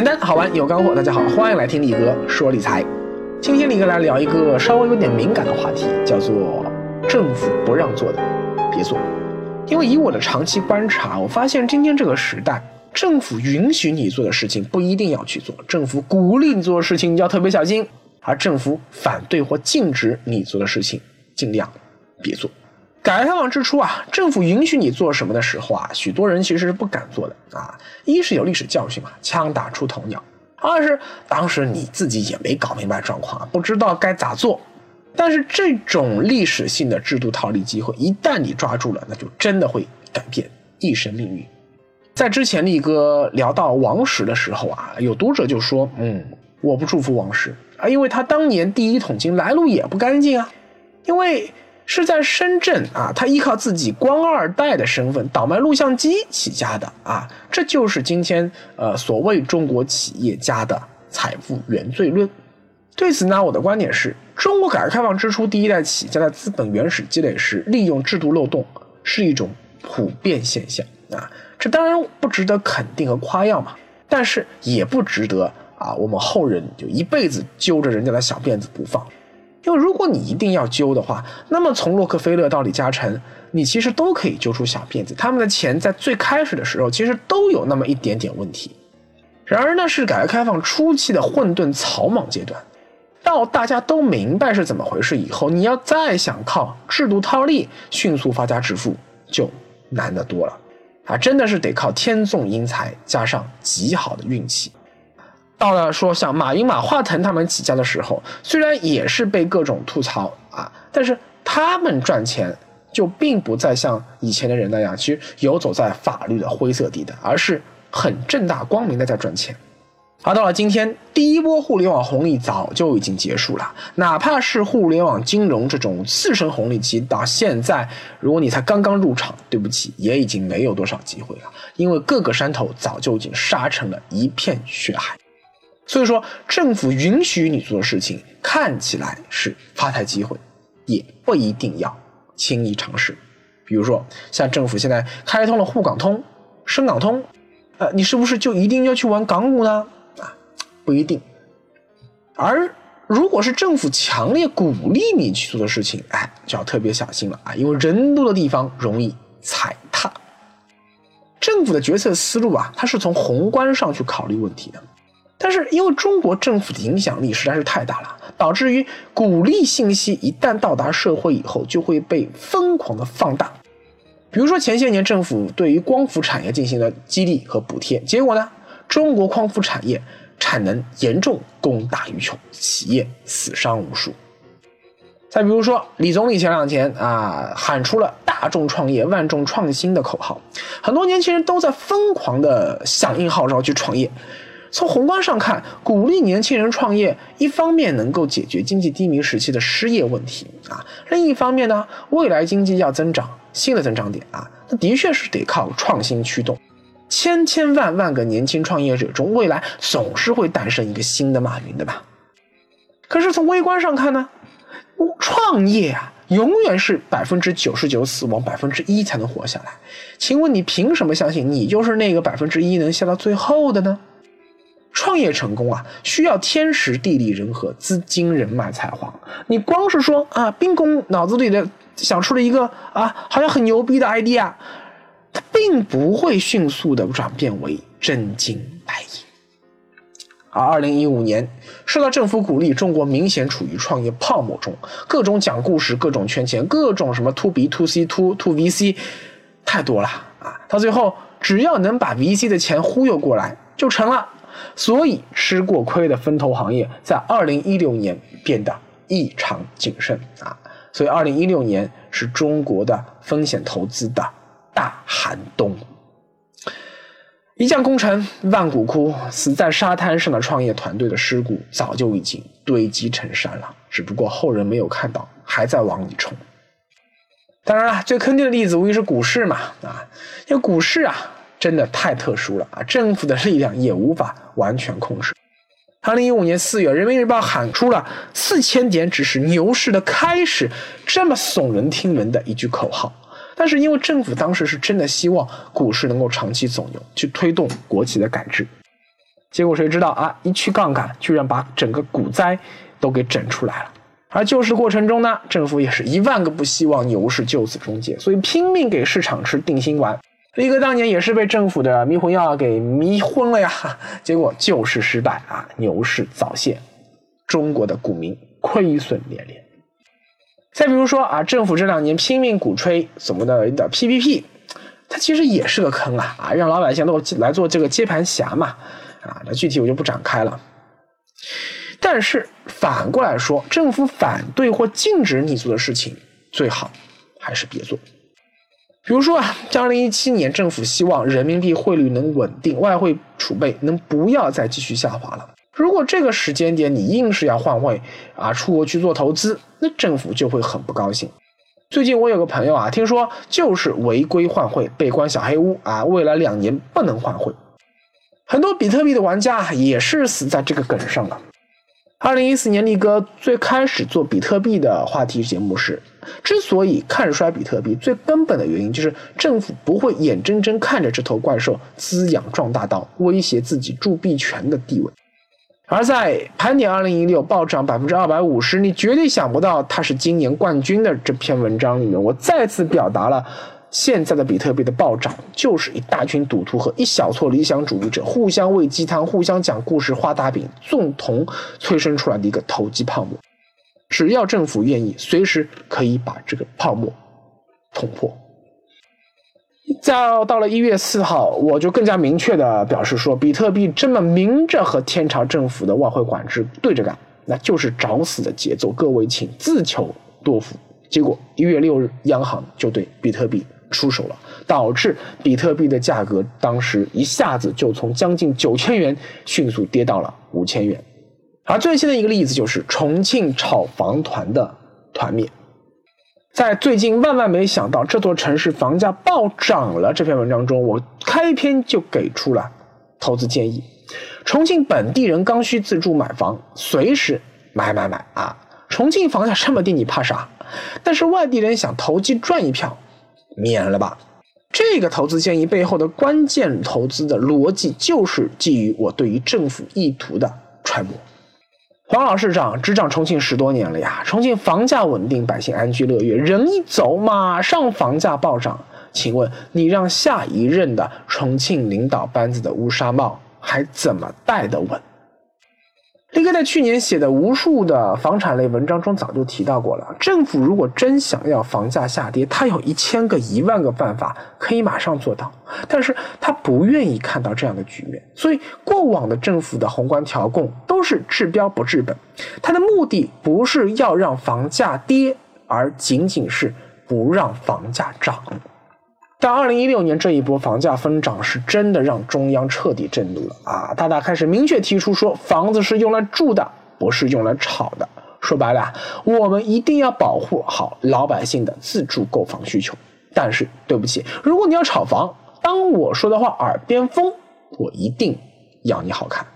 简单好玩有干货，大家好，欢迎来听李哥说理财。今天李哥来聊一个稍微有点敏感的话题，叫做政府不让做的别做。因为以我的长期观察，我发现今天这个时代，政府允许你做的事情不一定要去做，政府鼓励你做的事情你要特别小心，而政府反对或禁止你做的事情，尽量别做。改革开放之初啊，政府允许你做什么的时候啊，许多人其实是不敢做的啊。一是有历史教训嘛，枪打出头鸟；二是当时你自己也没搞明白状况，不知道该咋做。但是这种历史性的制度套利机会，一旦你抓住了，那就真的会改变一生命运。在之前力哥聊到王石的时候啊，有读者就说：“嗯，我不祝福王石啊，因为他当年第一桶金来路也不干净啊，因为。”是在深圳啊，他依靠自己官二代的身份倒卖录像机起家的啊，这就是今天呃所谓中国企业家的财富原罪论。对此呢，我的观点是，中国改革开放之初第一代企业家的资本原始积累时利用制度漏洞是一种普遍现象啊，这当然不值得肯定和夸耀嘛，但是也不值得啊我们后人就一辈子揪着人家的小辫子不放。因为如果你一定要揪的话，那么从洛克菲勒到李嘉诚，你其实都可以揪出小辫子。他们的钱在最开始的时候，其实都有那么一点点问题。然而，那是改革开放初期的混沌草莽阶段。到大家都明白是怎么回事以后，你要再想靠制度套利迅速发家致富，就难得多了。啊，真的是得靠天纵英才加上极好的运气。到了说像马云、马化腾他们起家的时候，虽然也是被各种吐槽啊，但是他们赚钱就并不再像以前的人那样，其实游走在法律的灰色地带，而是很正大光明的在赚钱。而到了今天，第一波互联网红利早就已经结束了，哪怕是互联网金融这种次生红利期，到现在如果你才刚刚入场，对不起，也已经没有多少机会了，因为各个山头早就已经杀成了一片血海。所以说，政府允许你做的事情看起来是发财机会，也不一定要轻易尝试。比如说，像政府现在开通了沪港通、深港通，呃，你是不是就一定要去玩港股呢？啊，不一定。而如果是政府强烈鼓励你去做的事情，哎，就要特别小心了啊，因为人多的地方容易踩踏。政府的决策思路啊，它是从宏观上去考虑问题的。但是，因为中国政府的影响力实在是太大了，导致于鼓励信息一旦到达社会以后，就会被疯狂的放大。比如说前些年政府对于光伏产业进行了激励和补贴，结果呢，中国光伏产业产能严重供大于求，企业死伤无数。再比如说，李总理前两天啊喊出了“大众创业，万众创新”的口号，很多年轻人都在疯狂的响应号召去创业。从宏观上看，鼓励年轻人创业，一方面能够解决经济低迷时期的失业问题啊，另一方面呢，未来经济要增长，新的增长点啊，那的确是得靠创新驱动。千千万万个年轻创业者中，未来总是会诞生一个新的马云的吧？可是从微观上看呢，创业啊，永远是百分之九十九死亡，百分之一才能活下来。请问你凭什么相信你就是那个百分之一能笑到最后的呢？创业成功啊，需要天时地利人和、资金人脉才华。你光是说啊，兵工脑子里的想出了一个啊，好像很牛逼的 idea，它并不会迅速的转变为真金白银。而二零一五年，受到政府鼓励，中国明显处于创业泡沫中，各种讲故事，各种圈钱，各种什么 to B to C to to VC，太多了啊！到最后，只要能把 VC 的钱忽悠过来，就成了。所以，吃过亏的风投行业在二零一六年变得异常谨慎啊！所以，二零一六年是中国的风险投资的大寒冬。一将功成万骨枯，死在沙滩上的创业团队的尸骨早就已经堆积成山了，只不过后人没有看到，还在往里冲。当然了，最坑爹的例子无疑是股市嘛啊！因为股市啊。真的太特殊了啊！政府的力量也无法完全控制。二零一五年四月，人民日报喊出了“四千点只是牛市的开始”这么耸人听闻的一句口号。但是因为政府当时是真的希望股市能够长期走牛，去推动国企的改制，结果谁知道啊，一去杠杆，居然把整个股灾都给整出来了。而救市过程中呢，政府也是一万个不希望牛市就此终结，所以拼命给市场吃定心丸。飞哥当年也是被政府的迷魂药给迷昏了呀，结果救市失败啊，牛市早泄，中国的股民亏损连连。再比如说啊，政府这两年拼命鼓吹什么的的 PPP，它其实也是个坑啊啊，让老百姓都来做这个接盘侠嘛啊，那具体我就不展开了。但是反过来说，政府反对或禁止你做的事情，最好还是别做。比如说啊，像二零一七年，政府希望人民币汇率能稳定，外汇储备能不要再继续下滑了。如果这个时间点你硬是要换汇啊，出国去做投资，那政府就会很不高兴。最近我有个朋友啊，听说就是违规换汇被关小黑屋啊，未来两年不能换汇。很多比特币的玩家也是死在这个梗上了。二零一四年，力哥最开始做比特币的话题节目时，之所以看衰比特币，最根本的原因就是政府不会眼睁睁看着这头怪兽滋养壮大到威胁自己铸币权的地位。而在盘点二零一六暴涨百分之二百五十，你绝对想不到它是今年冠军的这篇文章里面，我再次表达了。现在的比特币的暴涨，就是一大群赌徒和一小撮理想主义者互相喂鸡汤、互相讲故事、画大饼，共同催生出来的一个投机泡沫。只要政府愿意，随时可以把这个泡沫捅破。再到了一月四号，我就更加明确的表示说，比特币这么明着和天朝政府的外汇管制对着干，那就是找死的节奏。各位请自求多福。结果一月六日，央行就对比特币。出手了，导致比特币的价格当时一下子就从将近九千元迅速跌到了五千元。而最新的一个例子就是重庆炒房团的团灭。在最近万万没想到这座城市房价暴涨了这篇文章中，我开篇就给出了投资建议：重庆本地人刚需自住买房，随时买买买啊！重庆房价这么低，你怕啥？但是外地人想投机赚一票。免了吧！这个投资建议背后的关键投资的逻辑，就是基于我对于政府意图的揣摩。黄老市长执掌重庆十多年了呀，重庆房价稳定，百姓安居乐业，人一走，马上房价暴涨。请问你让下一任的重庆领导班子的乌纱帽还怎么戴得稳？力哥在去年写的无数的房产类文章中早就提到过了。政府如果真想要房价下跌，他有一千个一万个办法可以马上做到，但是他不愿意看到这样的局面。所以过往的政府的宏观调控都是治标不治本，它的目的不是要让房价跌，而仅仅是不让房价涨。但二零一六年这一波房价疯涨是真的让中央彻底震怒了啊！大大开始明确提出说，房子是用来住的，不是用来炒的。说白了，我们一定要保护好老百姓的自住购房需求。但是对不起，如果你要炒房，当我说的话耳边风，我一定要你好看。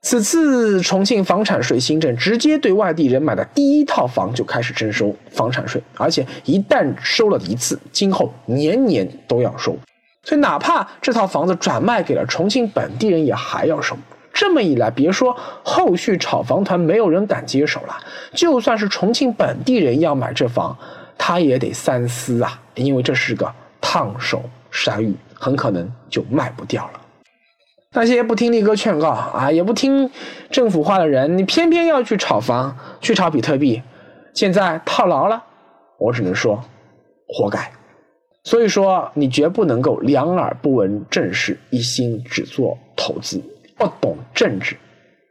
此次重庆房产税新政，直接对外地人买的第一套房就开始征收房产税，而且一旦收了一次，今后年年都要收。所以，哪怕这套房子转卖给了重庆本地人，也还要收。这么一来，别说后续炒房团没有人敢接手了，就算是重庆本地人要买这房，他也得三思啊，因为这是个烫手山芋，很可能就卖不掉了。那些不听力哥劝告啊，也不听政府话的人，你偏偏要去炒房，去炒比特币，现在套牢了，我只能说，活该。所以说，你绝不能够两耳不闻政事，一心只做投资。不懂政治，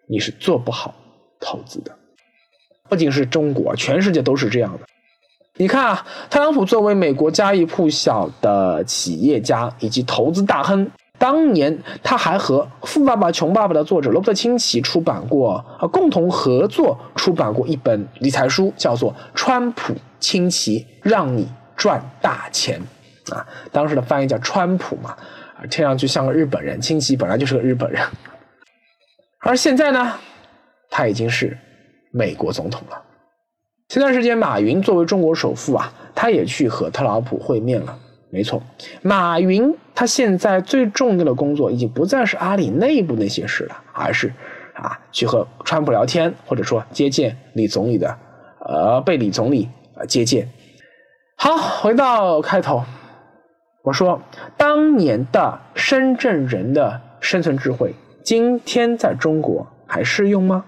你是做不好投资的。不仅是中国，全世界都是这样的。你看啊，特朗普作为美国家喻户晓的企业家以及投资大亨。当年他还和《富爸爸穷爸爸》的作者罗伯特清崎出版过啊，共同合作出版过一本理财书，叫做《川普清崎让你赚大钱》啊，当时的翻译叫川普嘛，听上去像个日本人，清崎本来就是个日本人，而现在呢，他已经是美国总统了。前段时间，马云作为中国首富啊，他也去和特朗普会面了。没错，马云他现在最重要的工作已经不再是阿里内部那些事了，而是啊去和川普聊天，或者说接见李总理的，呃被李总理呃接见。好，回到开头，我说当年的深圳人的生存智慧，今天在中国还适用吗？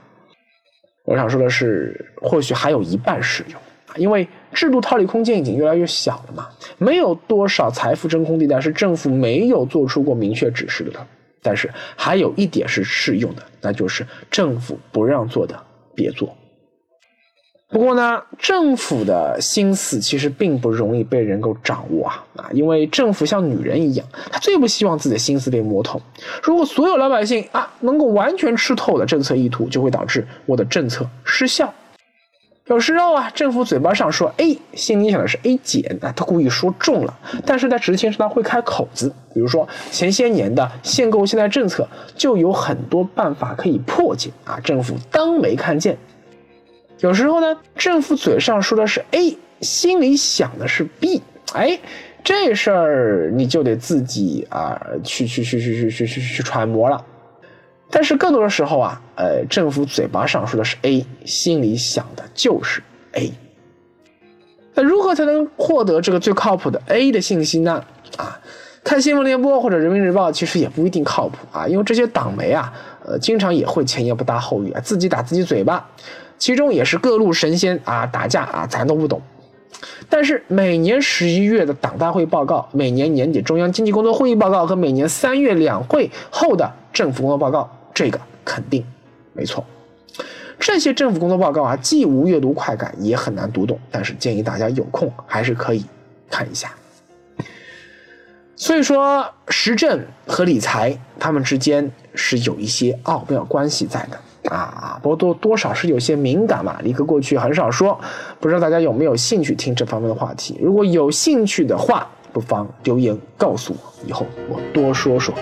我想说的是，或许还有一半适用。因为制度套利空间已经越来越小了嘛，没有多少财富真空地带是政府没有做出过明确指示的。但是还有一点是适用的，那就是政府不让做的别做。不过呢，政府的心思其实并不容易被人够掌握啊啊，因为政府像女人一样，他最不希望自己的心思被摸透。如果所有老百姓啊能够完全吃透的政策意图，就会导致我的政策失效。有时候啊，政府嘴巴上说 A，心里想的是 A 减，啊，他故意说重了，但是在执行时他会开口子。比如说前些年的限购限贷政策，就有很多办法可以破解啊，政府当没看见。有时候呢，政府嘴上说的是 A，心里想的是 B，哎，这事儿你就得自己啊去去去去去去去去揣摩了。但是更多的时候啊，呃，政府嘴巴上说的是 A，心里想的就是 A。那如何才能获得这个最靠谱的 A 的信息呢？啊，看新闻联播或者人民日报其实也不一定靠谱啊，因为这些党媒啊，呃，经常也会前言不搭后语啊，自己打自己嘴巴，其中也是各路神仙啊打架啊，咱都不懂。但是每年十一月的党大会报告，每年年底中央经济工作会议报告和每年三月两会后的政府工作报告。这个肯定没错，这些政府工作报告啊，既无阅读快感，也很难读懂。但是建议大家有空还是可以看一下。所以说，时政和理财他们之间是有一些奥妙关系在的啊，不过多多少是有些敏感嘛。李哥过去很少说，不知道大家有没有兴趣听这方面的话题？如果有兴趣的话，不妨留言告诉我，以后我多说说。